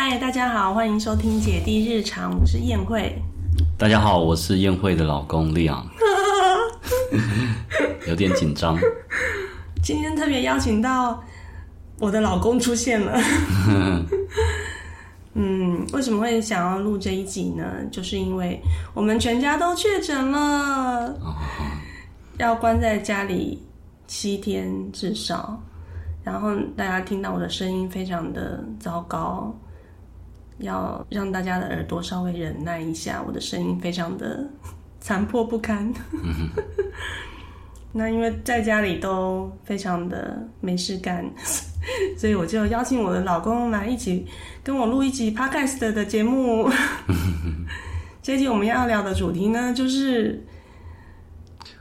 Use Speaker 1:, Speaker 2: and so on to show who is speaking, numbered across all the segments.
Speaker 1: 嗨，大家好，欢迎收听姐弟日常，我是宴会。
Speaker 2: 大家好，我是宴会的老公利昂，有点紧张。
Speaker 1: 今天特别邀请到我的老公出现了。嗯，为什么会想要录这一集呢？就是因为我们全家都确诊了，要关在家里七天至少。然后大家听到我的声音非常的糟糕，要让大家的耳朵稍微忍耐一下，我的声音非常的残破不堪。那因为在家里都非常的没事干，所以我就邀请我的老公来一起跟我录一集 podcast 的节目。这集我们要聊的主题呢，就是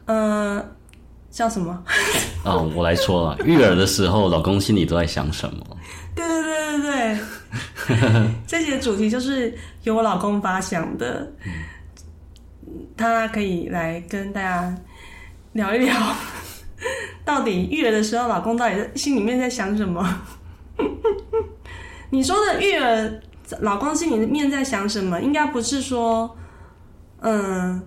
Speaker 1: 呃，叫什么？
Speaker 2: 啊，我来说了，育儿的时候，老公心里都在想什么？
Speaker 1: 对对对对对，这集的主题就是由我老公发想的，他可以来跟大家聊一聊，到底育儿的时候，老公到底在心里面在想什么？你说的育儿，老公心里面在想什么？应该不是说，嗯。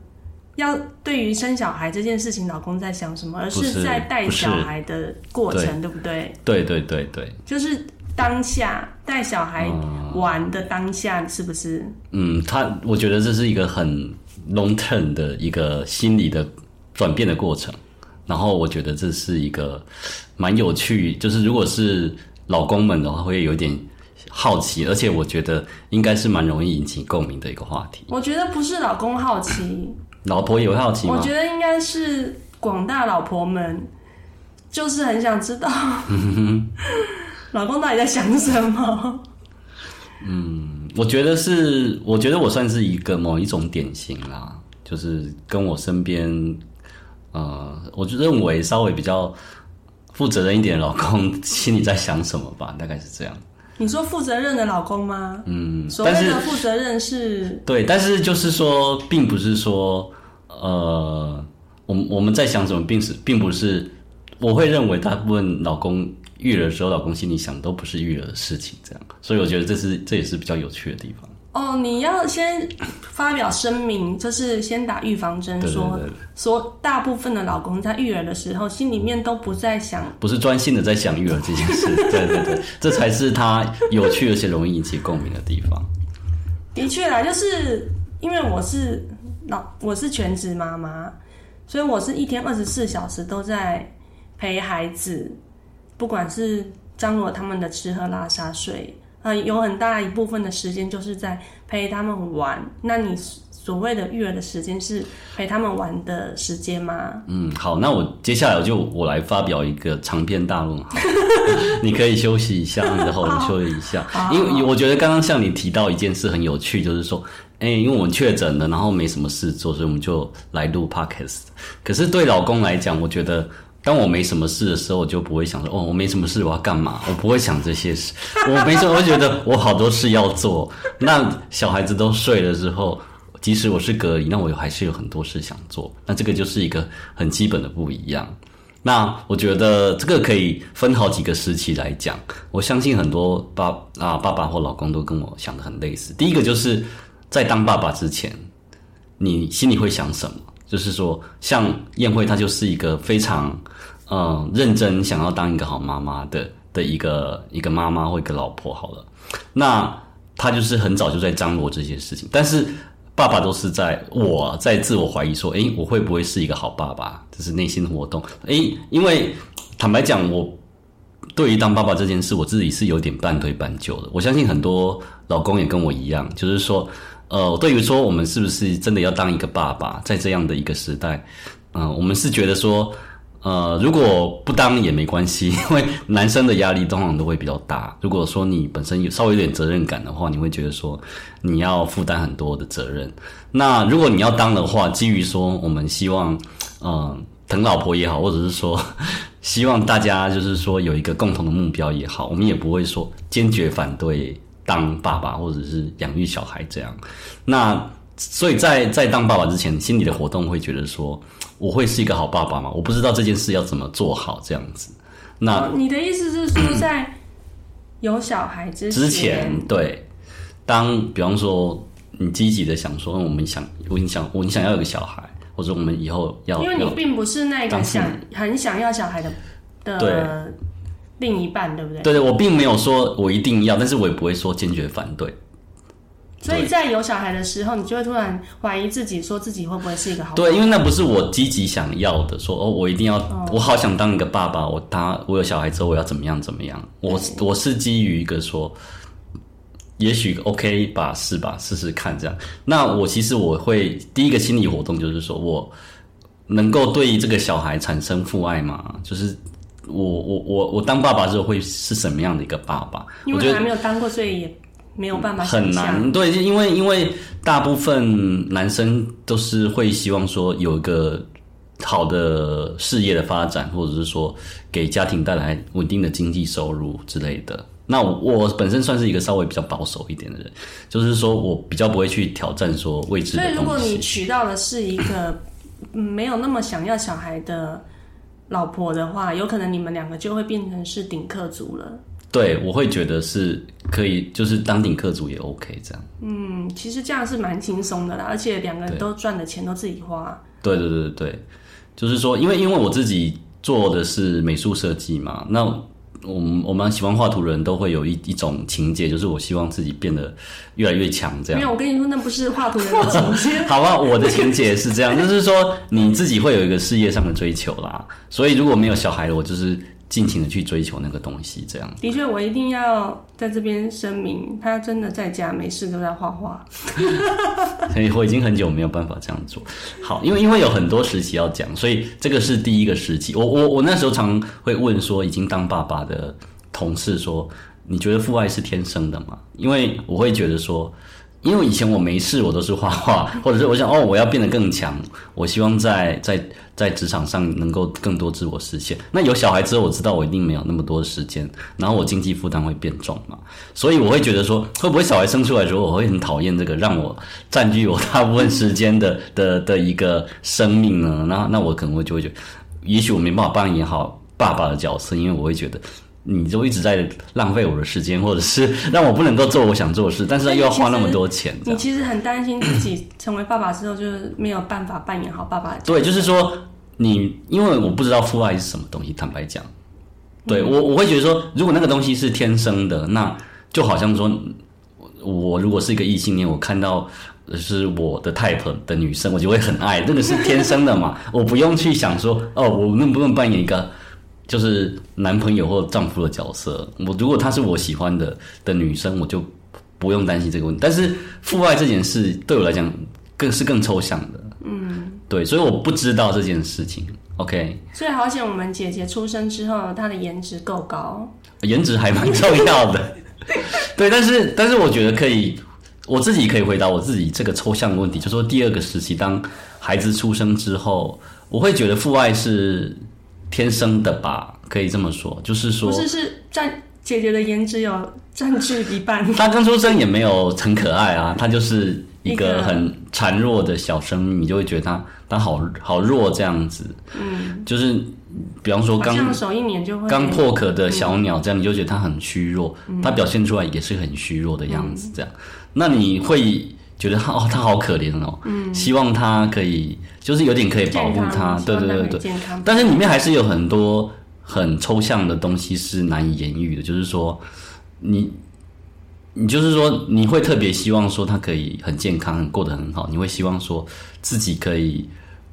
Speaker 1: 要对于生小孩这件事情，老公在想什么？而是在带小孩的过程，对不对？
Speaker 2: 对对对对，
Speaker 1: 就是当下带小孩玩的当下，是不是？
Speaker 2: 嗯，他我觉得这是一个很 long term 的一个心理的转变的过程。然后我觉得这是一个蛮有趣，就是如果是老公们的话，会有点好奇，而且我觉得应该是蛮容易引起共鸣的一个话题。
Speaker 1: 我觉得不是老公好奇。
Speaker 2: 老婆有好奇吗？
Speaker 1: 我觉得应该是广大老婆们，就是很想知道 老公到底在想什么。
Speaker 2: 嗯，我觉得是，我觉得我算是一个某一种典型啦，就是跟我身边，呃，我就认为稍微比较负责任一点的老公心里在想什么吧，大概是这样。
Speaker 1: 你说负责任的老公吗？嗯，所谓的负责任是，
Speaker 2: 对，但是就是说，并不是说，呃，我我们在想什么，并是并不是，我会认为大部分老公育儿的时候，老公心里想都不是育儿的事情，这样，所以我觉得这是这也是比较有趣的地方。
Speaker 1: 哦，你要先发表声明，就是先打预防针，说说大部分的老公在育儿的时候，心里面都不在想，
Speaker 2: 不是专心的在想育儿这件事。对对对，这才是他有趣而且容易引起共鸣的地方。
Speaker 1: 的确啦，就是因为我是老，我是全职妈妈，所以我是一天二十四小时都在陪孩子，不管是张罗他们的吃喝拉撒睡。呃，有很大一部分的时间就是在陪他们玩。那你所谓的育儿的时间是陪他们玩的时间吗？
Speaker 2: 嗯，好，那我接下来就我来发表一个长篇大论，你可以休息一下，你的喉咙休息一下。因为我觉得刚刚像你提到一件事很有趣，就是说，哎，因为我们确诊了，然后没什么事做，所以我们就来录 podcast。可是对老公来讲，我觉得。当我没什么事的时候，我就不会想说哦，我没什么事，我要干嘛？我不会想这些事。我没什么，我觉得我好多事要做。那小孩子都睡了之后，即使我是隔离，那我还是有很多事想做。那这个就是一个很基本的不一样。那我觉得这个可以分好几个时期来讲。我相信很多爸啊爸爸或老公都跟我想的很类似。第一个就是在当爸爸之前，你心里会想什么？就是说，像宴会，她就是一个非常，嗯，认真想要当一个好妈妈的的一个一个妈妈或一个老婆。好了，那她就是很早就在张罗这些事情。但是爸爸都是在我在自我怀疑说，诶，我会不会是一个好爸爸？这是内心活动。诶，因为坦白讲，我对于当爸爸这件事，我自己是有点半推半就的。我相信很多老公也跟我一样，就是说。呃，对于说我们是不是真的要当一个爸爸，在这样的一个时代，嗯，我们是觉得说，呃，如果不当也没关系，因为男生的压力通常都会比较大。如果说你本身有稍微有点责任感的话，你会觉得说你要负担很多的责任。那如果你要当的话，基于说我们希望，嗯，疼老婆也好，或者是说希望大家就是说有一个共同的目标也好，我们也不会说坚决反对。当爸爸或者是养育小孩这样，那所以在在当爸爸之前，心里的活动会觉得说，我会是一个好爸爸吗？我不知道这件事要怎么做好这样子。那
Speaker 1: 你的意思是说，在有小孩之
Speaker 2: 之前，对，当比方说你积极的想说，我们想，我你想，我你想要有个小孩，或者我们以后要，
Speaker 1: 因为你并不是那个想很想要小孩的
Speaker 2: 对
Speaker 1: 的另一半，对不对？
Speaker 2: 对对，我并没有说我一定要，但是我也不会说坚决反对。
Speaker 1: 所以在有小孩的时候，你就会突然怀疑自己，说自己会不会是一个好
Speaker 2: 对，因为那不是我积极想要的，说哦，我一定要，我好想当一个爸爸，我他我有小孩之后我要怎么样怎么样，我我是基于一个说，也许 OK 吧，是吧，试试看这样。那我其实我会第一个心理活动就是说我能够对这个小孩产生父爱吗？就是我我我我当爸爸之后会是什么样的一个爸爸？
Speaker 1: 因为还没有当过，所以也没有办法
Speaker 2: 很。难，对，因为因为大部分男生都是会希望说有一个好的事业的发展，或者是说给家庭带来稳定的经济收入之类的。那我我本身算是一个稍微比较保守一点的人，就是说我比较不会去挑战说未知的
Speaker 1: 所以，如果。你娶到的是一个嗯没有那么想要小孩的老婆的话，有可能你们两个就会变成是顶客族了。
Speaker 2: 对，我会觉得是可以，就是当顶客族也 OK 这样。
Speaker 1: 嗯，其实这样是蛮轻松的啦，而且两个人都赚的钱都自己花。
Speaker 2: 对对对对对，就是说，因为因为我自己做的是美术设计嘛，那我们我们喜欢画图的人都会有一一种情节，就是我希望自己变得越来越强，这样。
Speaker 1: 没有，我跟你说，那不是画图人的情节。
Speaker 2: 好吧，我的情节是这样，就是说你自己会有一个事业上的追求啦，所以如果没有小孩了，我就是尽情的去追求那个东西，这样。
Speaker 1: 的确，我一定要在这边声明，他真的在家没事都在画画。
Speaker 2: 所以我已经很久没有办法这样做。好，因为因为有很多时期要讲，所以这个是第一个时期。我我我那时候常会问说，已经当爸爸的同事说，你觉得父爱是天生的吗？因为我会觉得说。因为以前我没事，我都是画画，或者是我想哦，我要变得更强，我希望在在在职场上能够更多自我实现。那有小孩之后，我知道我一定没有那么多的时间，然后我经济负担会变重嘛，所以我会觉得说，会不会小孩生出来之后，我会很讨厌这个让我占据我大部分时间的 的的一个生命呢？那那我可能会就会觉得，也许我没办法扮演好爸爸的角色，因为我会觉得。你就一直在浪费我的时间，或者是让我不能够做我想做的事，但是又要花那么多钱，
Speaker 1: 你其实很担心自己成为爸爸之后，就是没有办法扮演好爸爸的。
Speaker 2: 对，就是说你，因为我不知道父爱是什么东西，坦白讲，对我我会觉得说，如果那个东西是天生的，那就好像说，我如果是一个异性恋，我看到是我的 type 的女生，我就会很爱，那个是天生的嘛，我不用去想说，哦，我能不能扮演一个。就是男朋友或丈夫的角色，我如果她是我喜欢的的女生，我就不用担心这个问题。但是父爱这件事对我来讲更是更抽象的，嗯，对，所以我不知道这件事情。OK，
Speaker 1: 所以好险，我们姐姐出生之后，她的颜值够高。
Speaker 2: 颜值还蛮重要的，对，但是但是我觉得可以，我自己可以回答我自己这个抽象的问题，就说第二个时期，当孩子出生之后，我会觉得父爱是。天生的吧，可以这么说，就是说，
Speaker 1: 不是是占姐姐的颜值有占据一半。
Speaker 2: 她刚出生也没有很可爱啊，她就是一
Speaker 1: 一个
Speaker 2: 个很孱弱的小生命，你就会觉得他他好好弱这样子。
Speaker 1: 嗯，
Speaker 2: 就是比方说刚
Speaker 1: 手一年就会
Speaker 2: 刚破壳的小鸟，这样你就觉得它很虚弱，它表现出来也是很虚弱的样子，这样，那你会觉得它哦，它好可怜哦，嗯，希望它可以，就是有点可以保护它，对对对对。但是里面还是有很多很抽象的东西是难以言喻的，就是说你。你就是说，你会特别希望说他可以很健康，过得很好。你会希望说自己可以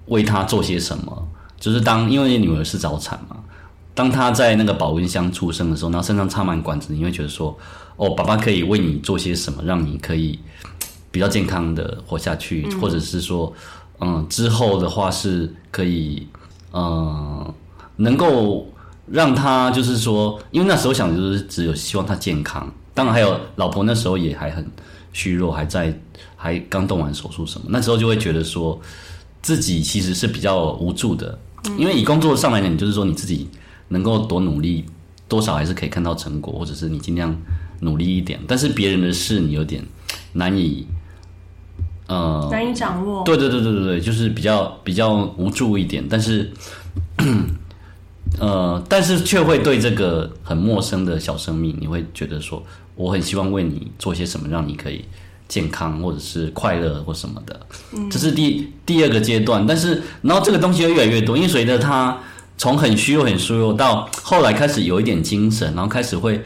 Speaker 2: 为他做些什么。就是当因为女儿是早产嘛，当她在那个保温箱出生的时候，然后身上插满管子，你会觉得说，哦，爸爸可以为你做些什么，让你可以比较健康的活下去，或者是说，嗯，之后的话是可以，嗯，能够让他就是说，因为那时候想的就是只有希望他健康。当然还有老婆那时候也还很虚弱，还在还刚动完手术什么，那时候就会觉得说自己其实是比较无助的，因为以工作上来讲，你就是说你自己能够多努力，多少还是可以看到成果，或者是你尽量努力一点，但是别人的事你有点难以。呃，
Speaker 1: 难以掌握。
Speaker 2: 对对对对对对，就是比较比较无助一点，但是 呃，但是却会对这个很陌生的小生命，你会觉得说，我很希望为你做些什么，让你可以健康或者是快乐或什么的。这是第第二个阶段，但是然后这个东西会越来越多，因为随着他从很虚弱、很虚弱到后来开始有一点精神，然后开始会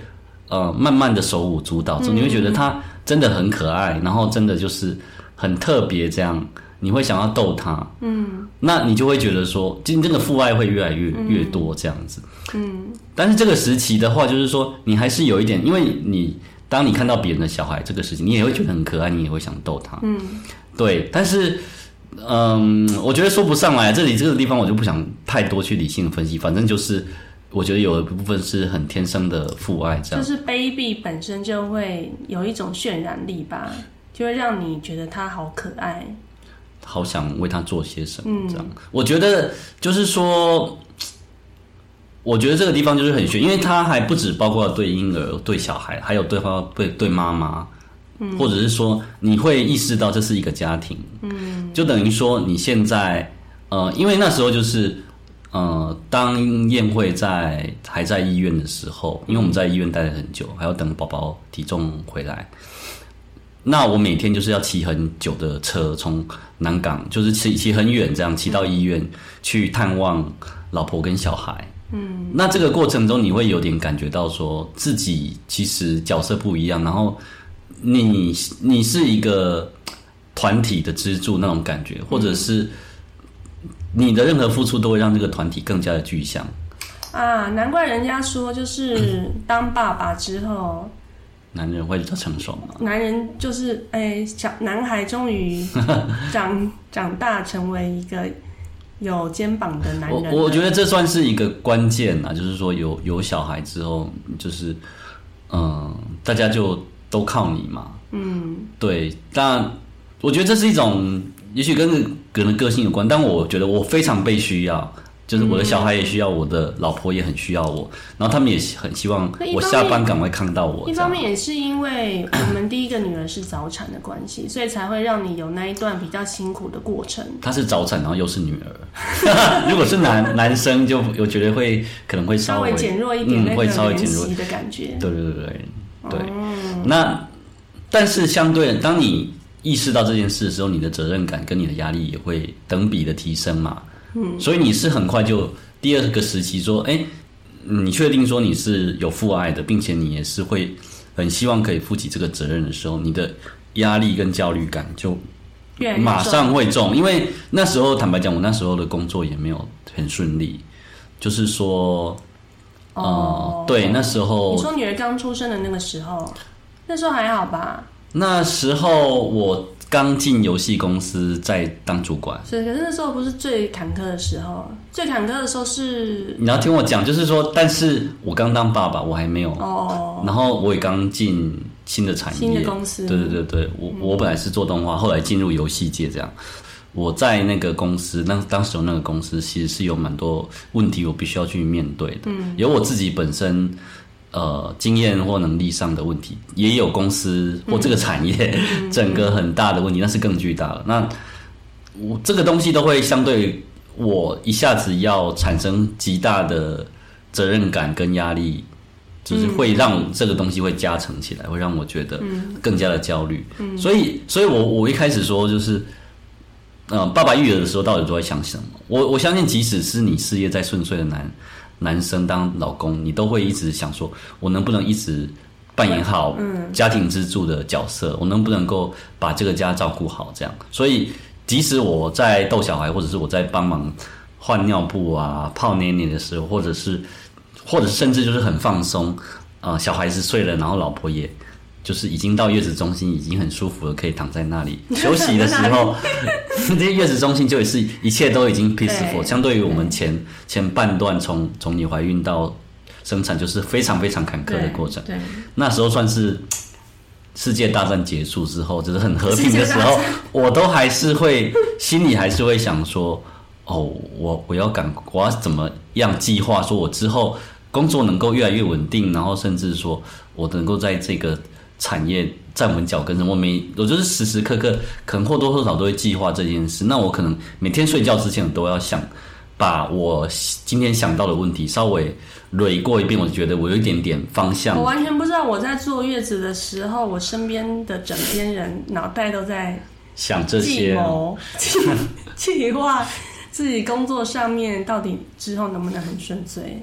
Speaker 2: 呃慢慢的手舞足蹈，你会觉得他真的很可爱，然后真的就是很特别这样。你会想要逗他，嗯，那你就会觉得说，真正的父爱会越来越越多这样子，嗯，但是这个时期的话，就是说你还是有一点，因为你当你看到别人的小孩这个事情，你也会觉得很可爱，你也会想逗他，嗯，对，但是，嗯，我觉得说不上来，这里这个地方我就不想太多去理性分析，反正就是我觉得有一部分是很天生的父爱，这样，
Speaker 1: 就是 baby 本身就会有一种渲染力吧，就会让你觉得他好可爱。
Speaker 2: 好想为他做些什么，这样。我觉得就是说，我觉得这个地方就是很悬，因为他还不止包括对婴儿、对小孩，还有对方对对妈妈，或者是说你会意识到这是一个家庭，嗯，就等于说你现在呃，因为那时候就是呃，当宴会在还在医院的时候，因为我们在医院待了很久，还要等宝宝体重回来。那我每天就是要骑很久的车，从南港就是骑骑很远，这样骑到医院去探望老婆跟小孩。嗯，那这个过程中你会有点感觉到说自己其实角色不一样，然后你你是一个团体的支柱那种感觉，或者是你的任何付出都会让这个团体更加的具象。
Speaker 1: 啊，难怪人家说就是当爸爸之后。
Speaker 2: 男人会比较成熟吗？
Speaker 1: 男人就是哎，小男孩终于 长长大，成为一个有肩膀的男人。
Speaker 2: 我我觉得这算是一个关键啊，就是说有有小孩之后，就是嗯，大家就都靠你嘛。嗯，对。但我觉得这是一种，也许跟个人个性有关，但我觉得我非常被需要。就是我的小孩也需要我的老婆也很需要我，然后他们也很希望我下班赶快看到我。
Speaker 1: 一方面也是因为我们第一个女儿是早产的关系，所以才会让你有那一段比较辛苦的过程。
Speaker 2: 她是早产，然后又是女儿。如果是男男生，就我觉得会可能会
Speaker 1: 稍微减弱一点，会稍微减弱的感觉。
Speaker 2: 对对对对对。那但是相对，当你意识到这件事的时候，你的责任感跟你的压力也会等比的提升嘛。嗯，所以你是很快就第二个时期说，哎，你确定说你是有父爱的，并且你也是会很希望可以负起这个责任的时候，你的压力跟焦虑感就马上会重，因为那时候坦白讲，我那时候的工作也没有很顺利，就是说，哦，对，那时候
Speaker 1: 你说女儿刚出生的那个时候，那时候还好吧？
Speaker 2: 那时候我。刚进游戏公司，在当主管。
Speaker 1: 是，可是那时候不是最坎坷的时候，最坎坷的时候是。
Speaker 2: 你要听我讲，就是说，但是我刚当爸爸，我还没有。哦。然后我也刚进新的产业。
Speaker 1: 新的公司。
Speaker 2: 对对对对，我我本来是做动画，后来进入游戏界，这样。我在那个公司，那当时那个公司其实是有蛮多问题，我必须要去面对的。嗯。有我自己本身。呃，经验或能力上的问题，也有公司或这个产业 整个很大的问题，那是更巨大了。那我这个东西都会相对我一下子要产生极大的责任感跟压力，就是会让这个东西会加成起来，会让我觉得更加的焦虑。所以，所以我我一开始说就是，嗯，爸爸育儿的时候到底都在想什么？我我相信，即使是你事业再顺遂的男。男生当老公，你都会一直想说，我能不能一直扮演好家庭支柱的角色？我能不能够把这个家照顾好？这样，所以即使我在逗小孩，或者是我在帮忙换尿布啊、泡奶奶的时候，或者是，或者甚至就是很放松啊，小孩子睡了，然后老婆也。就是已经到月子中心，已经很舒服了，可以躺在那里 休息的时候，这些月子中心就也是一切都已经 peaceful。相对于我们前前半段从从你怀孕到生产，就是非常非常坎坷的过程。
Speaker 1: 对，
Speaker 2: 那时候算是世界大战结束之后，就是很和平的时候，我都还是会 心里还是会想说，哦，我我要赶，我要怎么样计划，说我之后工作能够越来越稳定，然后甚至说我能够在这个。产业站稳脚跟上，我每我就是时时刻刻可能或多或少都会计划这件事。那我可能每天睡觉之前都要想，把我今天想到的问题稍微捋过一遍，我觉得我有一点点方向
Speaker 1: 我。完全不知道我在坐月子的时候，我身边的枕边人脑袋都在
Speaker 2: 想这些
Speaker 1: 计
Speaker 2: 些，
Speaker 1: 谋、计计划自己工作上面到底之后能不能很顺遂。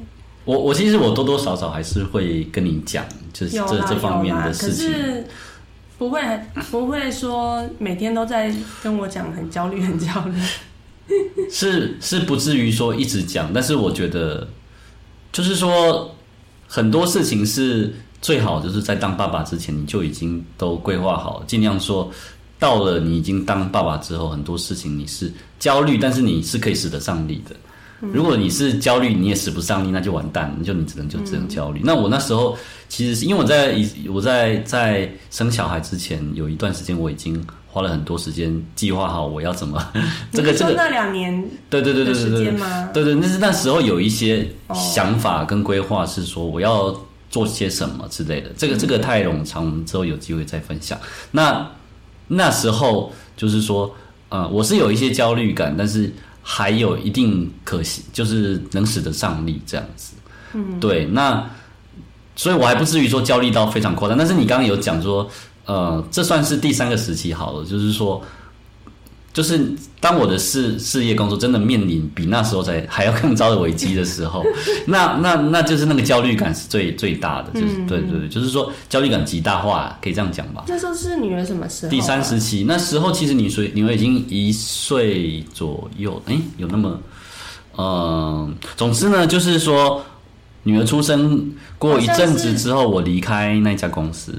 Speaker 2: 我我其实我多多少少还是会跟你讲，就是这这方面的事情。
Speaker 1: 不会不会说每天都在跟我讲很焦虑很焦虑。
Speaker 2: 是是不至于说一直讲，但是我觉得就是说很多事情是最好就是在当爸爸之前你就已经都规划好，尽量说到了你已经当爸爸之后，很多事情你是焦虑，但是你是可以使得上力的。如果你是焦虑，你也使不上力，那就完蛋了，那就你只能就只能焦虑。那我那时候其实是因为我在我在在生小孩之前有一段时间，我已经花了很多时间计划好我要怎么这个这个
Speaker 1: 那两年
Speaker 2: 对对对对对对？对对，那是那时候有一些
Speaker 1: 哦
Speaker 2: 想法跟规划，是说我要做些什么之类的。这个这个太冗长，我们之后有机会再分享。那那时候就是说，呃，我是有一些焦虑感，但是还有一定可惜，就是能使得上力这样子。嗯，对，那所以我还不至于说焦虑到非常夸张。但是你刚刚有讲说，呃，这算是第三个时期好了，就是说。就是当我的事事业工作真的面临比那时候才还要更 糟的危机的时候，那那那就是那个焦虑感是最最大的，就是、对对对，就是说焦虑感极大化，可以这样讲吧。
Speaker 1: 那时候是女儿什么时候啊？
Speaker 2: 第三时期，那时候其实你岁女儿已经一岁左右，哎，有那么，嗯、总之呢，就是说女儿出生过一阵子之后，我离开那家公司，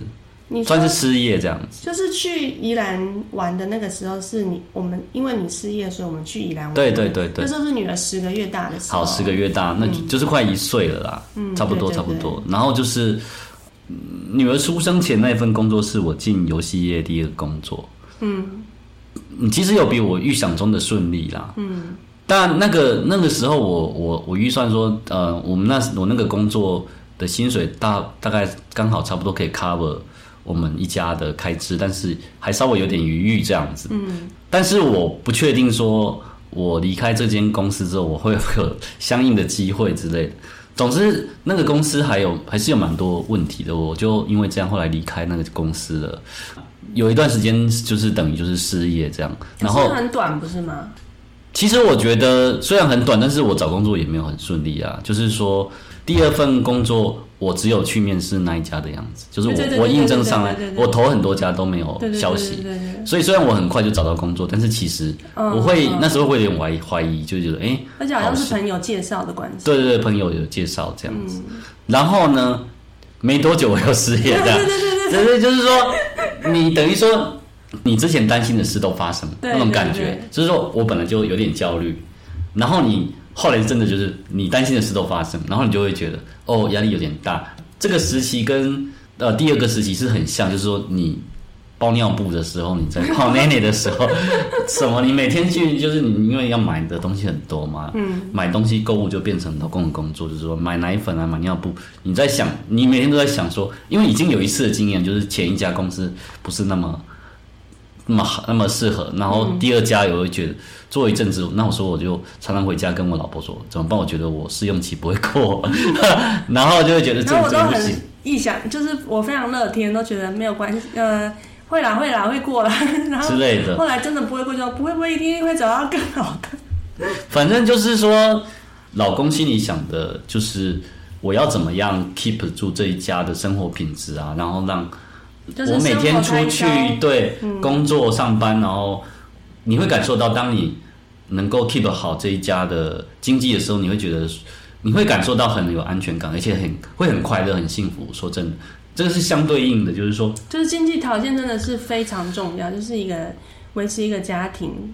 Speaker 1: 你
Speaker 2: 算是失业这样子。
Speaker 1: 就是去宜兰玩的那个时候，是你我们因为你失业，所以我们去宜兰玩。
Speaker 2: 对对对对
Speaker 1: 那时候是女儿十个月大的时候。
Speaker 2: 好，十个月大，那就就是快一岁了啦，
Speaker 1: 嗯
Speaker 2: 差不多差不多。然后就是嗯女儿出生前那份工作是我进游戏业第一个工作，嗯，其实有比我预想中的顺利啦，嗯。但那个那个时候我，我我预算说，呃，我们那我那个工作的薪水大大概刚好差不多可以 cover 我们一家的开支，但是还稍微有点余裕这样子。嗯，但是我不确定说，我离开这间公司之后，我会有相应的机会之类的。总之，那个公司还有还是有蛮多问题的，我就因为这样后来离开那个公司了。有一段时间就是等于就是失业这样，然后
Speaker 1: 很短不是吗？
Speaker 2: 其实我觉得虽然很短，但是我找工作也没有很顺利啊。就是说，第二份工作我只有去面试那一家的样子，就是我我应征上来我投很多家都没有消息。所以虽然我很快就找到工作，但是其实
Speaker 1: 嗯
Speaker 2: 我会、
Speaker 1: 嗯
Speaker 2: 那时候会有点怀疑怀疑，就觉得哎，诶
Speaker 1: 而且好像是朋友介绍的关系。
Speaker 2: 对对对，朋友有介绍这样子。
Speaker 1: 嗯
Speaker 2: 然后呢，没多久我又失业，这样，对对，就是说，你等于说，你之前担心的事都发生，那种感觉就是说我本来就有点焦虑，然后你后来真的就是你担心的事都发生，然后你就会觉得哦，压力有点大。这个时期跟呃第二个时期是很像，就是说你。包尿布的时候，你在 泡奶奶的时候，什么？你每天去就是你因为要买的东西很多嘛，嗯，买东西购物就变成老公的工作，就是说买奶粉啊，买尿布，你在想，你每天都在想说，因为已经有一次的经验，就是前一家公司不是那么那么好，那么适合，然后第二家也会觉得做一阵子，那我说我就常常回家跟我老婆说怎么办？我觉得我试用期不会过，然后就会觉得这这不行。
Speaker 1: 臆想，就是我非常乐天，都觉得没有关系，呃，会啦会啦会过啦。然后
Speaker 2: 之类的
Speaker 1: 后来真的不会过，就说不会不会，一定会找到更好的。
Speaker 2: 反正就是说，老公心里想的就是我要怎么样 keep 住这一家的生活品质啊，然后让
Speaker 1: 就是
Speaker 2: 我每天出去对、工作上班，然后你会感受到，当你能够 keep 好这一家的经济的时候，你会觉得你会感受到很有安全感，而且很会很快乐、很幸福。说真的，这个是相对应的，就是说，
Speaker 1: 就是经济条件真的是非常重要，就是一个维持一个家庭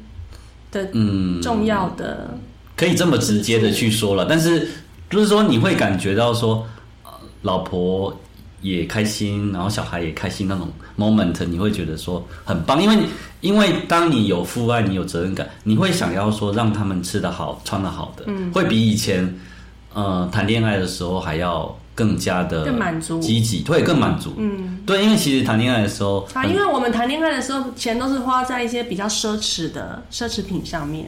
Speaker 1: 的
Speaker 2: 嗯，
Speaker 1: 重要的。
Speaker 2: 可以这么直接的去说了，但是就是说你会感觉到说，呃老婆也开心，然后小孩也开心那种 moment，你会觉得说很棒，因为因为当你有父爱，你有责任感，你会想要说让他们吃得好、穿得好的，
Speaker 1: 嗯
Speaker 2: 会比以前呃谈恋爱的时候还要更加的
Speaker 1: 更满足
Speaker 2: 积极，会更满足。
Speaker 1: 嗯，
Speaker 2: 对，因为其实谈恋爱的时候，
Speaker 1: 啊，因为我们谈恋爱的时候，钱都是花在一些比较奢侈的奢侈品上面。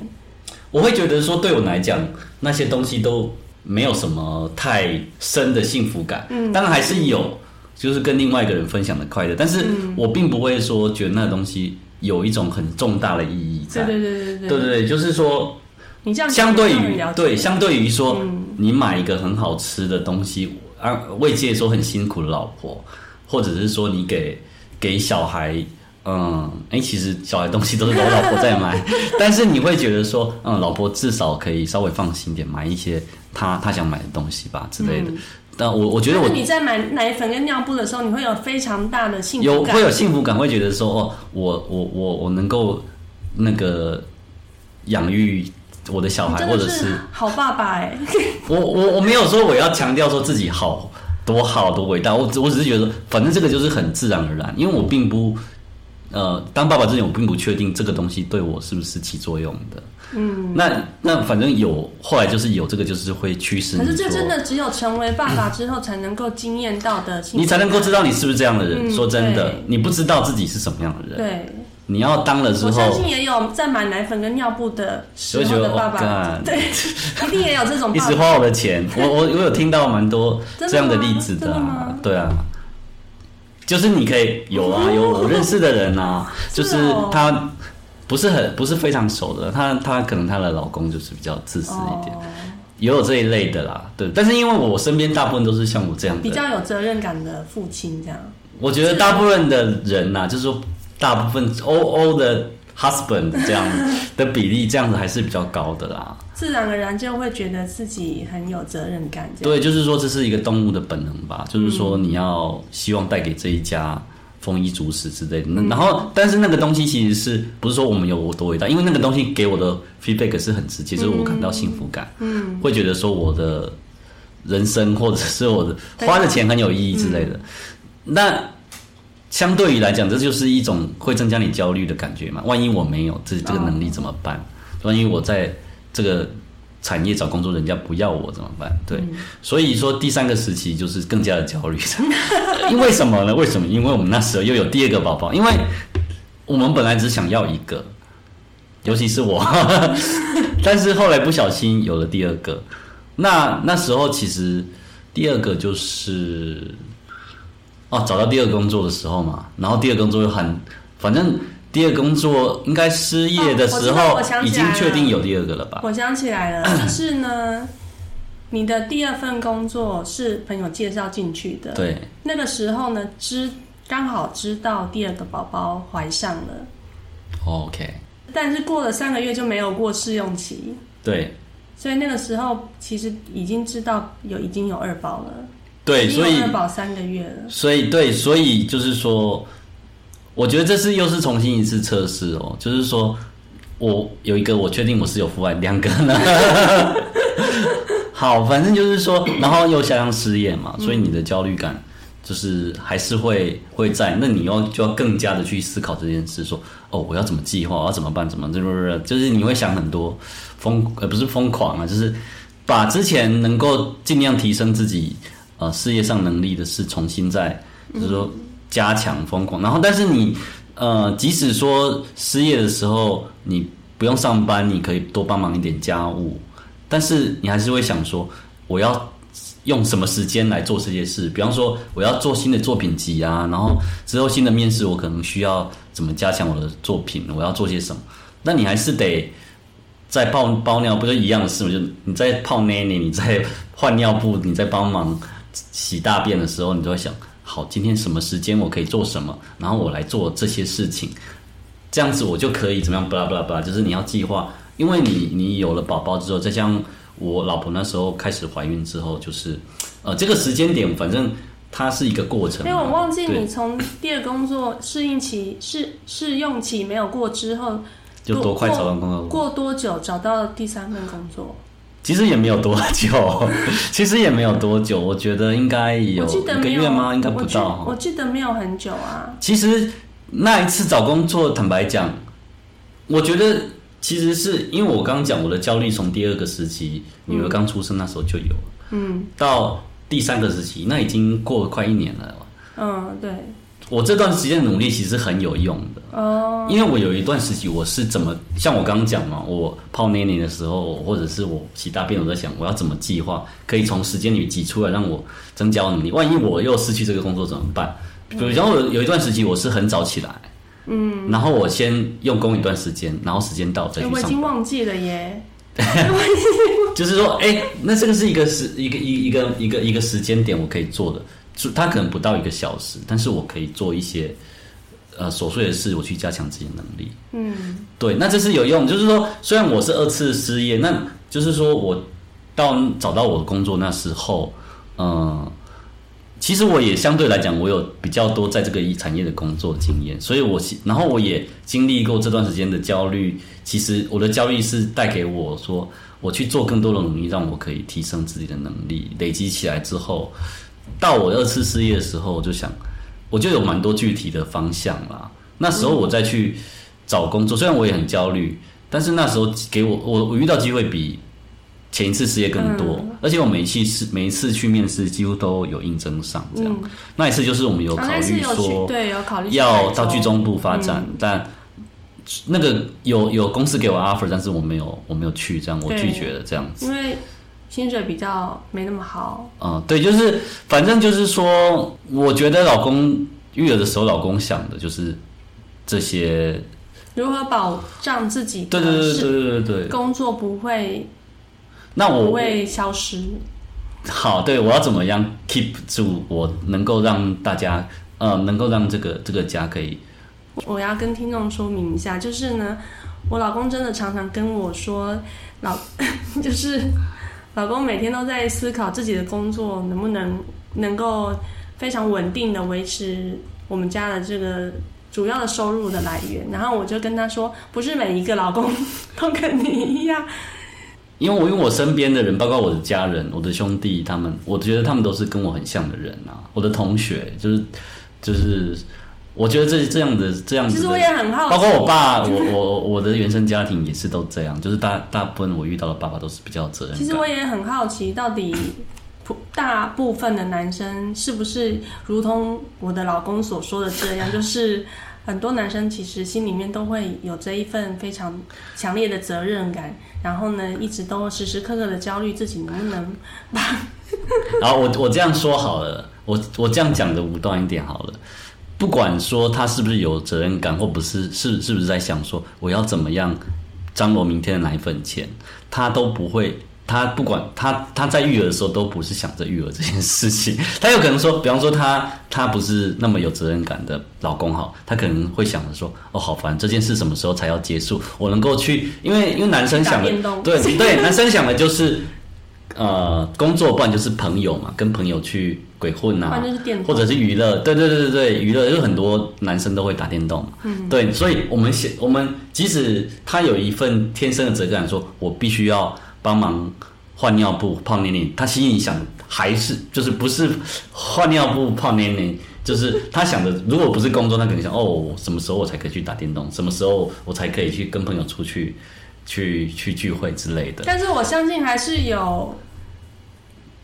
Speaker 2: 我会觉得说，对我来讲，那些东西都没有什么太深的幸福感。嗯，当然还是有，就是跟另外一个人分享的快乐，但是我并不会说觉得那东西有一种很重大的意义在。
Speaker 1: 对对对对对，
Speaker 2: 对对对，就是说，
Speaker 1: 你这样
Speaker 2: 相对于对，相对于说，你买一个很好吃的东西，啊，慰藉说很辛苦的老婆，或者是说你给给小孩，嗯，哎，其实小孩东西都是我老婆在买，但是你会觉得说，嗯，老婆至少可以稍微放心点，买一些她她想买的东西吧之类的。但我我觉得我
Speaker 1: 你在买奶粉跟尿布的时候，你会有非常大的幸福感，
Speaker 2: 有会有幸福感，会觉得说，哦，我我我我能够那个养育我的小孩，或者是
Speaker 1: 好爸爸 哎、
Speaker 2: 我我我没有说我要强调说自己好多好多伟大，我只我只是觉得，反正这个就是很自然而然，因为我并不呃当爸爸之前，我并不确定这个东西对我是不是起作用的。嗯，那那反正有，后来就是有这个，就是会驱使你，
Speaker 1: 可是这真的只有成为爸爸之后才能够经验到的
Speaker 2: 你才能够知道你是不是这样的人。
Speaker 1: 嗯
Speaker 2: 说真的，你不知道自己是什么样的人，
Speaker 1: 对。
Speaker 2: 你要当了之
Speaker 1: 我相信，也有在买奶粉跟尿布的时候的爸爸，对，一定也有这种爸爸。
Speaker 2: 一直花我的钱。我我我有听到蛮多这样的例子的、对啊。就是你可以有啊，有我认识的人啊，就是他不是很不是非常熟的，她她可能她的老公就是比较自私一点，
Speaker 1: 哦，
Speaker 2: 也有这一类的啦，对。但是因为我身边大部分都是像我这样的，
Speaker 1: 比较有责任感的父亲这样。
Speaker 2: 我觉得大部分的人呐、就是说大部分 O O 的 husband 这样的比例，这样子还是比较高的啦。
Speaker 1: 自然而然就会觉得自己很有责任感，
Speaker 2: 对，就是说这是一个动物的本能吧，就是说你要希望带给这一家丰衣足食之类的。那然后，但是那个东西其实是不是说我们有多伟大？因为那个东西给我的 feedback 是很直接，就是我感到幸福感，嗯，会觉得说我的人生或者是我的花的钱很有意义之类的。那相对于来讲，这就是一种会增加你焦虑的感觉嘛。万一我没有这这个能力怎么办？万一我在这个产业找工作，人家不要我怎么办？对，所以说第三个时期就是更加的焦虑。因为什么呢？为什么？因为我们那时候又有第二个宝宝，因为我们本来只想要一个，尤其是我，但是后来不小心有了第二个。那那时候其实第二个就是哦，找到第二个工作的时候嘛，然后第二个工作又很，反正第二个工作应该失业的时
Speaker 1: 哦
Speaker 2: 候，已经确定有第二个了吧？
Speaker 1: 我想起来了，就是呢，你的第二份工作是朋友介绍进去的，
Speaker 2: 对，
Speaker 1: 那个时候呢，知刚好知道第二个宝宝怀上了，
Speaker 2: 哦 OK，
Speaker 1: 但是过了三个月就没有过试用期，
Speaker 2: 对。
Speaker 1: 所以那个时候其实已经知道有已经有二宝了，
Speaker 2: 对，所以
Speaker 1: 有二宝三个月了，
Speaker 2: 所以对，所以就是说，我觉得这次又是重新一次测试哦，就是说我有一个我确定我是有父爱，两个呢，好，反正就是说，然后又加上失业嘛，所以你的焦虑感就是还是会会在，那你要就要更加的去思考这件事，说哦，我要怎么计划，我要怎么办，怎么就是就是你会想很多疯呃不是疯狂啊，就是把之前能够尽量提升自己呃事业上能力的事重新再就是说加强疯狂，然后但是你呃即使说失业的时候你不用上班，你可以多帮忙一点家务，但是你还是会想说我要。用什么时间来做这些事？比方说，我要做新的作品集啊，然后之后新的面试，我可能需要怎么加强我的作品？我要做些什么？那你还是得在包包尿，不就一样的事吗？就你在泡奶奶，你在 换尿布，你在帮忙洗大便的时候，你就会想，好，今天什么时间我可以做什么？然后我来做这些事情，这样子我就可以怎么样？巴拉巴拉巴拉，就是你要计划，因为你你有了宝宝之后，再像我老婆那时候开始怀孕之后，就是呃这个时间点，反正它是一个过程嘛。
Speaker 1: 因为我忘记你从第二工作适应期试试用期没有过之后，
Speaker 2: 就多快找到工作？
Speaker 1: 过多久找到第三份工作？
Speaker 2: 其实也没有多久，其实也没有多久，我觉得应该有一个月吗？应该不到。
Speaker 1: 我记得没有很久啊。
Speaker 2: 其实那一次找工作，坦白讲，我觉得其实是因为我刚刚讲我的焦虑从第二个时期，女儿刚出生那时候就有了，
Speaker 1: 嗯
Speaker 2: 到第三个时期，那已经过了快一年了。
Speaker 1: 嗯，对，
Speaker 2: 我这段时间的努力其实很有用的
Speaker 1: 哦，
Speaker 2: 因为我有一段时期我是怎么像我刚刚讲嘛，我泡奶奶的时候，或者是我洗大便，我在想我要怎么计划，可以从时间里挤出来让我增加我能力。万一我又失去这个工作怎么办？比如讲我有一段时期我是很早起来，嗯，然后我先用功一段时间，然后时间到再去
Speaker 1: 哎我已。经忘记了耶。
Speaker 2: 就是说，哎、那这个是一个时一个一一个一个一个时间点，我可以做的，就它可能不到一个小时，但是我可以做一些呃琐碎的事，我去加强自己的能力。
Speaker 1: 嗯，
Speaker 2: 对，那这是有用。就是说，虽然我是二次失业，那就是说我到找到我的工作那时候，嗯、其实我也相对来讲，我有比较多在这个产业的工作经验，所以我然后我也经历过这段时间的焦虑。其实我的焦虑是带给我说，我去做更多的努力，让我可以提升自己的能力，累积起来之后，到我二次失业的时候，我就想，我就有蛮多具体的方向啦。那时候我再去找工作，虽然我也很焦虑，但是那时候给我我我遇到机会比前一次失业更多，而且我每一次是每一次去面试几乎都有应征上这样。那一次就是我们有
Speaker 1: 啊，
Speaker 2: 考虑说
Speaker 1: 对有考虑去
Speaker 2: 要
Speaker 1: 台
Speaker 2: 到剧中部发展，但那个有有公司给我 offer，但是我没有我没有去，这样我
Speaker 1: 对
Speaker 2: 拒绝了这样子。
Speaker 1: 因为薪水比较没那么好。
Speaker 2: 嗯，对，就是反正就是说，我觉得老公育儿的时候，老公想的就是这些，
Speaker 1: 如何保障自己
Speaker 2: 对对对对对对对。
Speaker 1: 工作不会
Speaker 2: 那我
Speaker 1: 不会消失？
Speaker 2: 好，对我要怎么样 keep 住我能够让大家呃能够让这个这个家可以
Speaker 1: 我要跟听众说明一下，就是呢，我老公真的常常跟我说，老 就是老公每天都在思考自己的工作能不能能够非常稳定的维持我们家的这个主要的收入的来源。然后我就跟他说，不是每一个老公都跟你一样，
Speaker 2: 因为我因为我身边的人，包括我的家人、我的兄弟，他们，我觉得他们都是跟我很像的人啊。我的同学，就是就是，我觉得这这样的这样子，
Speaker 1: 其实我也很好奇，
Speaker 2: 包括我爸，我我我的原生家庭也是都这样，就是大大部分我遇到的爸爸都是比较有责任感。
Speaker 1: 其实我也很好奇，到底普大部分的男生是不是如同我的老公所说的这样，就是很多男生其实心里面都会有这一份非常强烈的责任感，然后呢，一直都时时刻刻的焦虑自己能不能把
Speaker 2: 然后我我这样说好了，我我这样讲的武断一点好了。不管说他是不是有责任感，或不是是是不是在想说我要怎么样张罗明天的奶粉钱，他都不会。他不管他他在育儿的时候都不是想着育儿这件事情，他有可能说，比方说他他不是那么有责任感的老公哈，他可能会想着说，哦好烦，这件事什么时候才要结束？我能够去，因为因为男生想的对对，男生想的就是呃工作，不然就是朋友嘛，跟朋友去鬼混
Speaker 1: 呐
Speaker 2: 或者是娱乐，对对对对对，娱乐，有很多男生都会打电动嘛，嗯，对，所以我们想，我们即使他有一份天生的责任感，说我必须要帮忙换尿布、泡奶奶，他心里想还是就是不是换尿布、泡奶奶。就是他想的，如果不是工作，他肯定想哦，什么时候我才可以去打电动？什么时候我才可以去跟朋友出去、去去聚会之类的？
Speaker 1: 但是我相信还是有，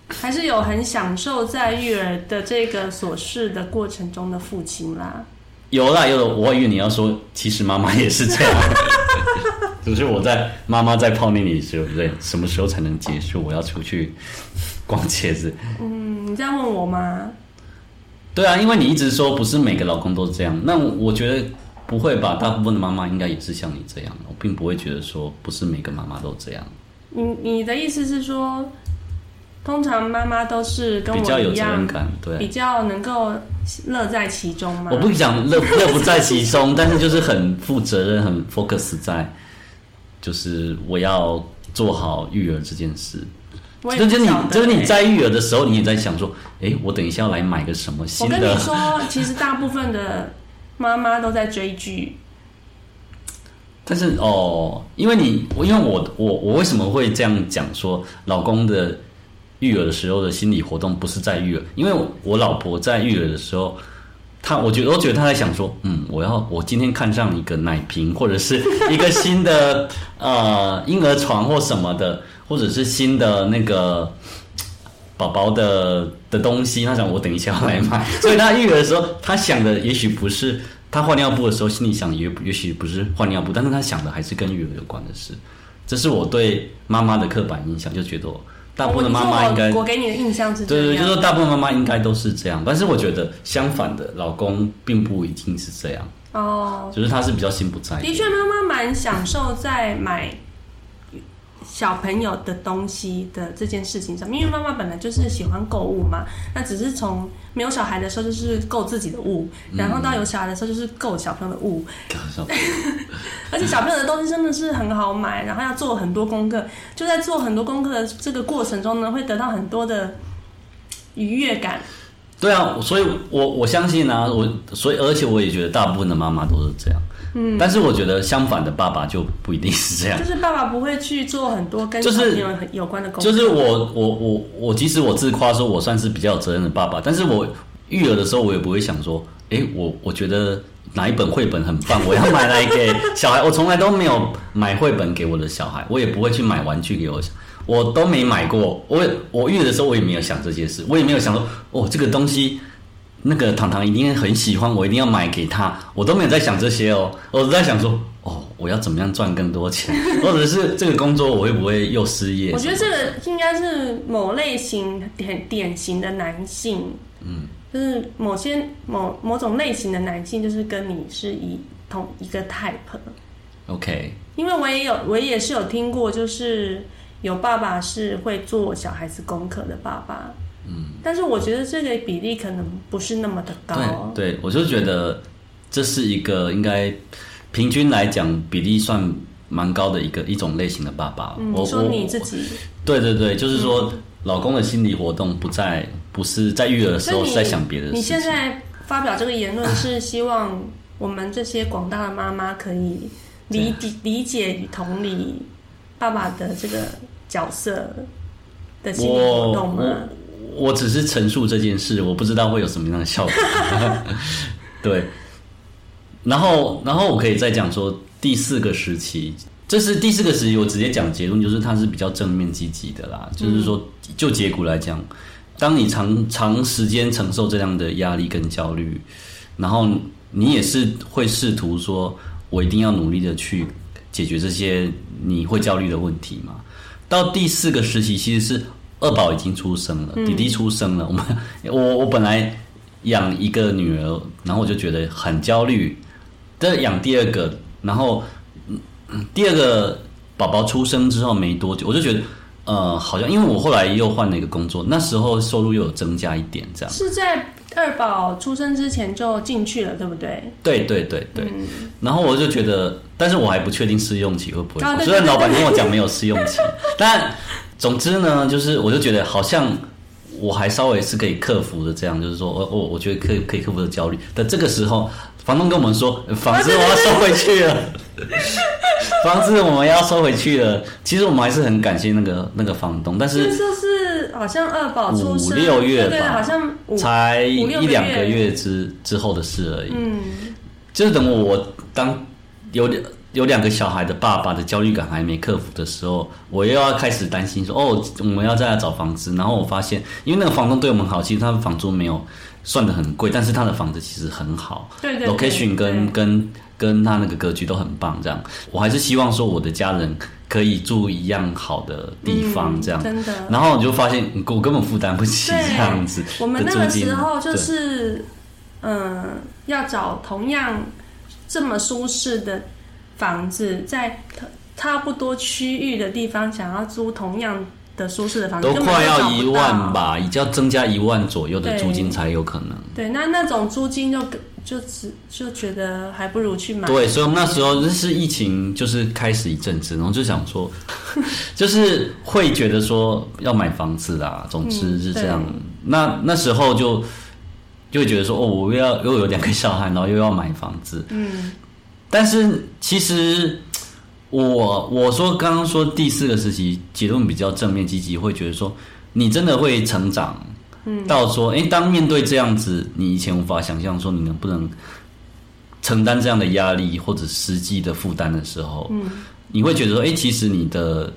Speaker 1: 还是有很享受在育儿的这个琐事的过程中的父亲啦。
Speaker 2: 有啦有了，我以为你要说，其实妈妈也是这样。只是我在妈妈在泡那里的时候，对，什么时候才能结束？我要出去逛街子。
Speaker 1: 嗯，你这样问我吗？
Speaker 2: 对啊，因为你一直说不是每个老公都这样，那我觉得不会吧？大部分的妈妈应该也是像你这样，我并不会觉得说不是每个妈妈都这样，
Speaker 1: 你你的意思是说，通常妈妈都是跟我
Speaker 2: 比较有
Speaker 1: 一样，
Speaker 2: 责任感。对，
Speaker 1: 比较能够乐在其中吗？
Speaker 2: 我不讲乐乐不在其中，但是就是很负责任，很 focus 在，就是我要做好育儿这件事。就是你就是你
Speaker 1: 欸
Speaker 2: 在育儿的时候，你也在想说，哎，我等一下要来买个什么新的？
Speaker 1: 跟你说，其实大部分的妈妈都在追剧，
Speaker 2: 但是哦，因为你，因为我我我为什么会这样讲说，老公的育儿的时候的心理活动不是在育儿，因为我老婆在育儿的时候。她，我觉得，我觉得她在想说，嗯，我要，我今天看上一个奶瓶，或者是一个新的 呃婴儿床或什么的，或者是新的那个宝宝的的东西，他想我等一下要来买，所以他育儿的时候，他想的也许不是他换尿布的时候心里想也也许不是换尿布，但是他想的还是跟育儿有关的事。这是我对妈妈的刻板印象，就觉得大部分的妈妈应该
Speaker 1: 我给你的印象是
Speaker 2: 对对，就是大部分妈妈应该都是这样，但是我觉得相反的，老公并不一定是这样。
Speaker 1: 哦，
Speaker 2: 就是他是比较心不在。
Speaker 1: 的确，妈妈蛮享受在买小朋友的东西的这件事情上，因为妈妈本来就是喜欢购物嘛。那只是从没有小孩的时候就是购自己的物，然后到有小孩的时候就是购小朋友的物。而且小朋友的东西真的是很好买，然后要做很多功课。就在做很多功课的这个过程中呢，会得到很多的愉悦感。
Speaker 2: 对啊，所以我我相信啊，我所以而且我也觉得大部分的妈妈都是这样。嗯，但是我觉得相反的爸爸就不一定是这样。
Speaker 1: 就是爸爸不会去做很多跟小朋友有关的工
Speaker 2: 作。就是我我我我，即使我自夸说我算是比较有责任的爸爸，但是我育儿的时候，我也不会想说，哎，我我觉得哪一本绘本很棒，我要买来给小孩。我从来都没有买绘本给我的小孩，我也不会去买玩具给我小。我都没买过，我我育儿的时候我也没有想这些事，我也没有想说哦这个东西，那个糖糖一定很喜欢，我一定要买给他，我都没有在想这些哦，我在想说哦我要怎么样赚更多钱，或者是这个工作我会不会又失业？
Speaker 1: 我觉得这个应该是某类型很典型的男性，嗯，就是某些某某种类型的男性，就是跟你是一同一个 type，OK，因为我也有我也是有听过，就是。有爸爸是会做小孩子功课的爸爸，嗯，但是我觉得这个比例可能不是那么的高。
Speaker 2: 对，我就觉得这是一个应该平均来讲比例算蛮高的一个一种类型的爸爸。
Speaker 1: 我说你自己，
Speaker 2: 对对对，就是说老公的心理活动不在，不是在育儿的时候在想别的。
Speaker 1: 你现在发表这个言论是希望我们这些广大的妈妈可以理理解与同理爸爸的这个。角色的心理活动吗？
Speaker 2: 我只是陈述这件事，我不知道会有什么样的效果。对，然后，然后我可以再讲说第四个时期，这是第四个时期，我直接讲结论，就是它是比较正面积极的啦。就是说，就结果来讲，当你长长时间承受这样的压力跟焦虑，然后你也是会试图说，我一定要努力的去解决这些你会焦虑的问题嘛。到第四个时期，其实是二宝已经出生了，弟弟出生了。我们 我我本来养一个女儿，然后我就觉得很焦虑。这养第二个，然后第二个宝宝出生之后没多久，我就觉得呃，好像因为我后来又换了一个工作，那时候收入又有增加一点，这样
Speaker 1: 是在。二宝出生之前就进去了，对不对？
Speaker 2: 对对对对。然后我就觉得，但是我还不确定试用期会不会。虽然老板跟我讲没有试用期，但总之呢，就是我就觉得好像我还稍微是可以克服的。这样就是说，我我我觉得可以可以克服的焦虑。但这个时候，房东跟我们说，房子我要收回去了。房子我们要收回去了。其实我们还是很感谢那个那个房东，但是
Speaker 1: 就是好像二宝出
Speaker 2: 生五六月吧，
Speaker 1: 好像
Speaker 2: 才一两个月之之后的事而已。嗯，就是等我当有有两个小孩的爸爸的焦虑感还没克服的时候，我又要开始担心说哦，我们要再来找房子。然后我发现，因为那个房东对我们好，其实他的房租没有算的很贵，但是他的房子其实很好，
Speaker 1: 对对
Speaker 2: ，location 跟跟。跟他那个格局都很棒，这样我还是希望说我的家人可以住一样好的地方，这样
Speaker 1: 真的。
Speaker 2: 然后我就发现我根本负担不起这样子。
Speaker 1: 我们那个时候就是，嗯，要找同样这么舒适的房子，在差不多区域的地方，想要租同样的舒适的房子，
Speaker 2: 都快要一万吧，已经要增加一万左右的租金才有可能。
Speaker 1: 对，那那种租金就。就只就觉得还不如去买。
Speaker 2: 对，所以我们那时候是疫情，就是开始一阵子，然后就想说，就是会觉得说要买房子啦。总之是这样。那那时候就就会觉得说，哦，我又要又有两个小孩，然后又要买房子。嗯。但是其实我我说刚刚说第四个时期结论比较正面积极，会觉得说你真的会成长。嗯到说，哎，当面对这样子，你以前无法想象说你能不能承担这样的压力或者实际的负担的时候，嗯，你会觉得说，哎，其实你的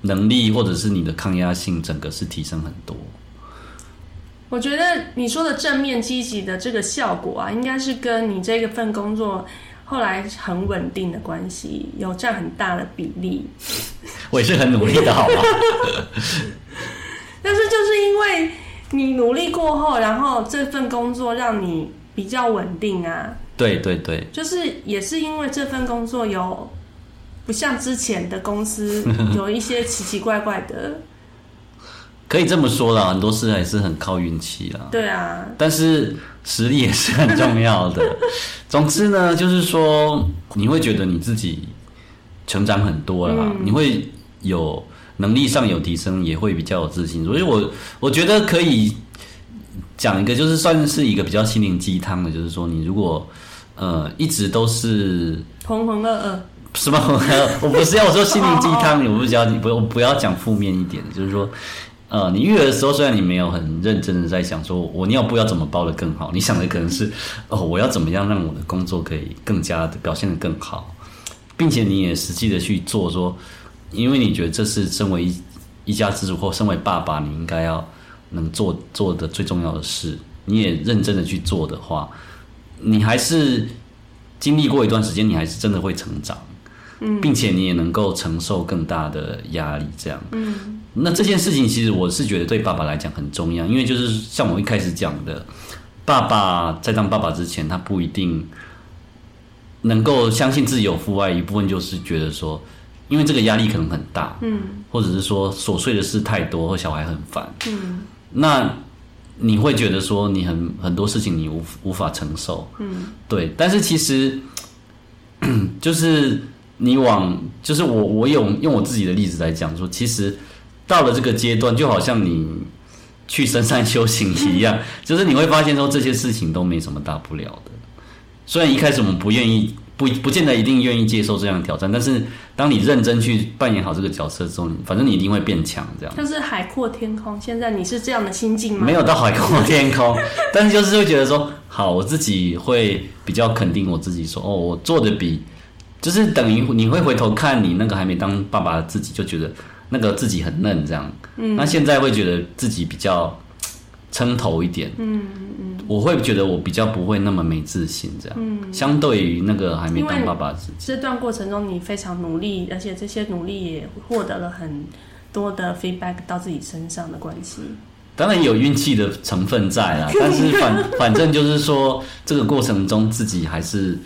Speaker 2: 能力或者是你的抗压性整个是提升很多。
Speaker 1: 我觉得你说的正面积极的这个效果啊，应该是跟你这个份工作后来很稳定的关系有占很大的比例。
Speaker 2: 我也是很努力的，好吗？
Speaker 1: 但是就是因为你努力过后，然后这份工作让你比较稳定啊。
Speaker 2: 对对对，
Speaker 1: 就是也是因为这份工作有不像之前的公司 有一些奇奇怪怪的。
Speaker 2: 可以这么说啦，很多事还是很靠运气啦。
Speaker 1: 对啊，
Speaker 2: 但是实力也是很重要的。总之呢，就是说你会觉得你自己成长很多啦，你会有能力上有提升，也会比较有自信。所以我我觉得可以讲一个，就是算是一个比较心灵鸡汤的，就是说你如果呃一直都是
Speaker 1: 浑浑噩噩，
Speaker 2: 什么？我不是要我说心灵鸡汤，我不是要你不我不要讲负面一点，就是说。呃，你育儿的时候，虽然你没有很认真的在想说我尿布要怎么包的更好，你想的可能是哦，我要怎么样让我的工作可以更加的表现的更好，并且你也实际的去做说，因为你觉得这是身为一一家之主或身为爸爸，你应该要能做做的最重要的事，你也认真的去做的话，你还是经历过一段时间，你还是真的会成长。并且你也能够承受更大的压力，这样。嗯，那这件事情其实我是觉得对爸爸来讲很重要，因为就是像我一开始讲的，爸爸在当爸爸之前，他不一定能够相信自己有父爱，一部分就是觉得说，因为这个压力可能很大，嗯，或者是说琐碎的事太多，或小孩很烦，嗯，那你会觉得说你很很多事情你无无法承受，嗯，对，但是其实 就是。你往就是我，我用用我自己的例子来讲说，其实到了这个阶段，就好像你去深山修行一样，就是你会发现说这些事情都没什么大不了的。虽然一开始我们不愿意，不不见得一定愿意接受这样的挑战，但是当你认真去扮演好这个角色之后，反正你一定会变强。这样
Speaker 1: 就是海阔天空。现在你是这样的心境吗？
Speaker 2: 没有到海阔天空，但是就是会觉得说，好，我自己会比较肯定我自己，说哦，我做的比。就是等于你会回头看你那个还没当爸爸的自己，就觉得那个自己很嫩这样。嗯，那现在会觉得自己比较 撑头一点。嗯嗯我会觉得我比较不会那么没自信这样。嗯，相对于那个还没当爸爸自己，
Speaker 1: 这段过程中你非常努力，而且这些努力也获得了很多的 feedback 到自己身上的关系。
Speaker 2: 当然有运气的成分在啦，但是反反正就是说这个过程中自己还是。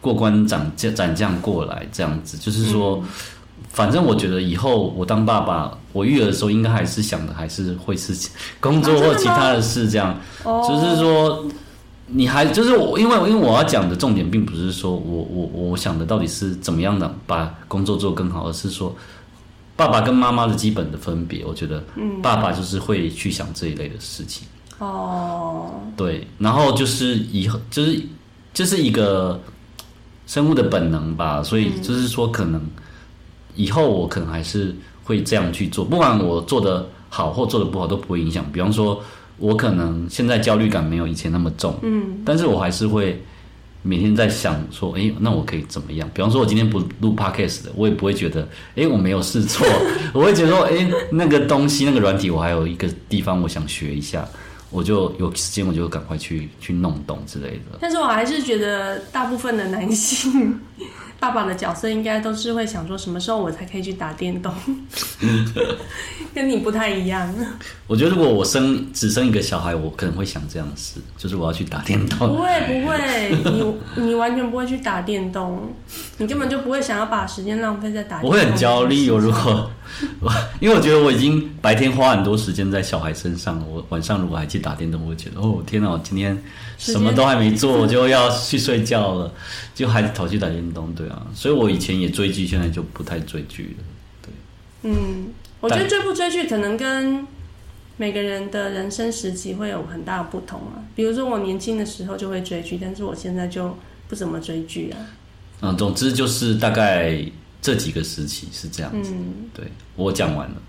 Speaker 2: 过关斩将斩将过来这样子，就是说，反正我觉得以后我当爸爸，我育儿的时候应该还是想的还是会是工作或其他的事这样。就是说，你还就是我，因为因为我要讲的重点并不是说我我我想的到底是怎么样的把工作做更好，而是说爸爸跟妈妈的基本的分别。我觉得，爸爸就是会去想这一类的事情。哦，对，然后就是以后就是就是一个。生物的本能吧，所以就是说，可能以后我可能还是会这样去做，不管我做的好或做的不好都不会影响。比方说，我可能现在焦虑感没有以前那么重，嗯，但是我还是会每天在想说，哎，那我可以怎么样？比方说，我今天不录 podcast 的，我也不会觉得，哎，我没有试错，我会觉得说，哎，那个东西，那个软体，我还有一个地方我想学一下。我就有时间，我就赶快去去弄懂之类的。
Speaker 1: 但是我还是觉得，大部分的男性爸爸的角色，应该都是会想说，什么时候我才可以去打电动？跟你不太一样。
Speaker 2: 我觉得，如果我生只生一个小孩，我可能会想这样的事，就是我要去打电动。
Speaker 1: 不会，不会，你你完全不会去打电动，你根本就不会想要把时间浪费在打。
Speaker 2: 我会很焦虑，我如果。因为我觉得我已经白天花很多时间在小孩身上，我晚上如果还去打电动，我会觉得哦天哪，我今天什么都还没做，我就要去睡觉了，就还跑去打电动，对啊，所以我以前也追剧，现在就不太追剧了，对。
Speaker 1: 嗯，我觉得追不追剧可能跟每个人的人生时期会有很大的不同啊。比如说我年轻的时候就会追剧，但是我现在就不怎么追剧啊。
Speaker 2: 嗯，总之就是大概。这几个时期是这样子，对我讲完了，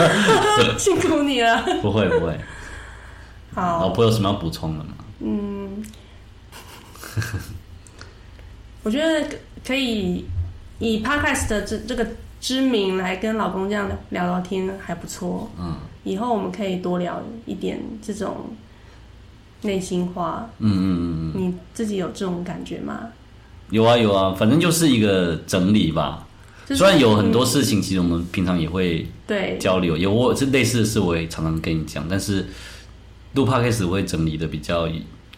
Speaker 1: 辛苦你了。
Speaker 2: 不会不会，
Speaker 1: 好，
Speaker 2: 老婆有什么要补充的吗？
Speaker 1: 嗯，我觉得可以以 podcast 的这这个知名来跟老公这样聊聊天还不错。嗯，以后我们可以多聊一点这种内心话。
Speaker 2: 嗯嗯嗯嗯，
Speaker 1: 你自己有这种感觉吗？
Speaker 2: 有啊有啊，反正就是一个整理吧。
Speaker 1: 就是
Speaker 2: 虽然有很多事情，其实我们平常也会
Speaker 1: 对
Speaker 2: 交流，有我这类似的事我也常常跟你讲，但是录 podcast 我会整理的比较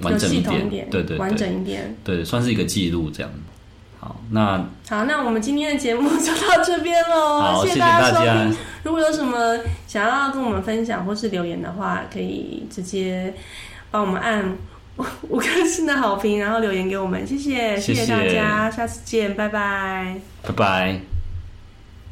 Speaker 2: 完整
Speaker 1: 一
Speaker 2: 点，
Speaker 1: 一点，
Speaker 2: 对对
Speaker 1: 完整一点。
Speaker 2: 对，算是一个记录这样。好，那
Speaker 1: 好，那我们今天的节目 就到这边喽，
Speaker 2: 好，谢谢大家
Speaker 1: 听。。如果有什么想要跟我们分享或是留言的话，可以直接帮我们按五五颗星的好评，然后留言给我们，谢谢，
Speaker 2: 谢谢
Speaker 1: 谢大家，下次见，拜拜。
Speaker 2: 拜拜。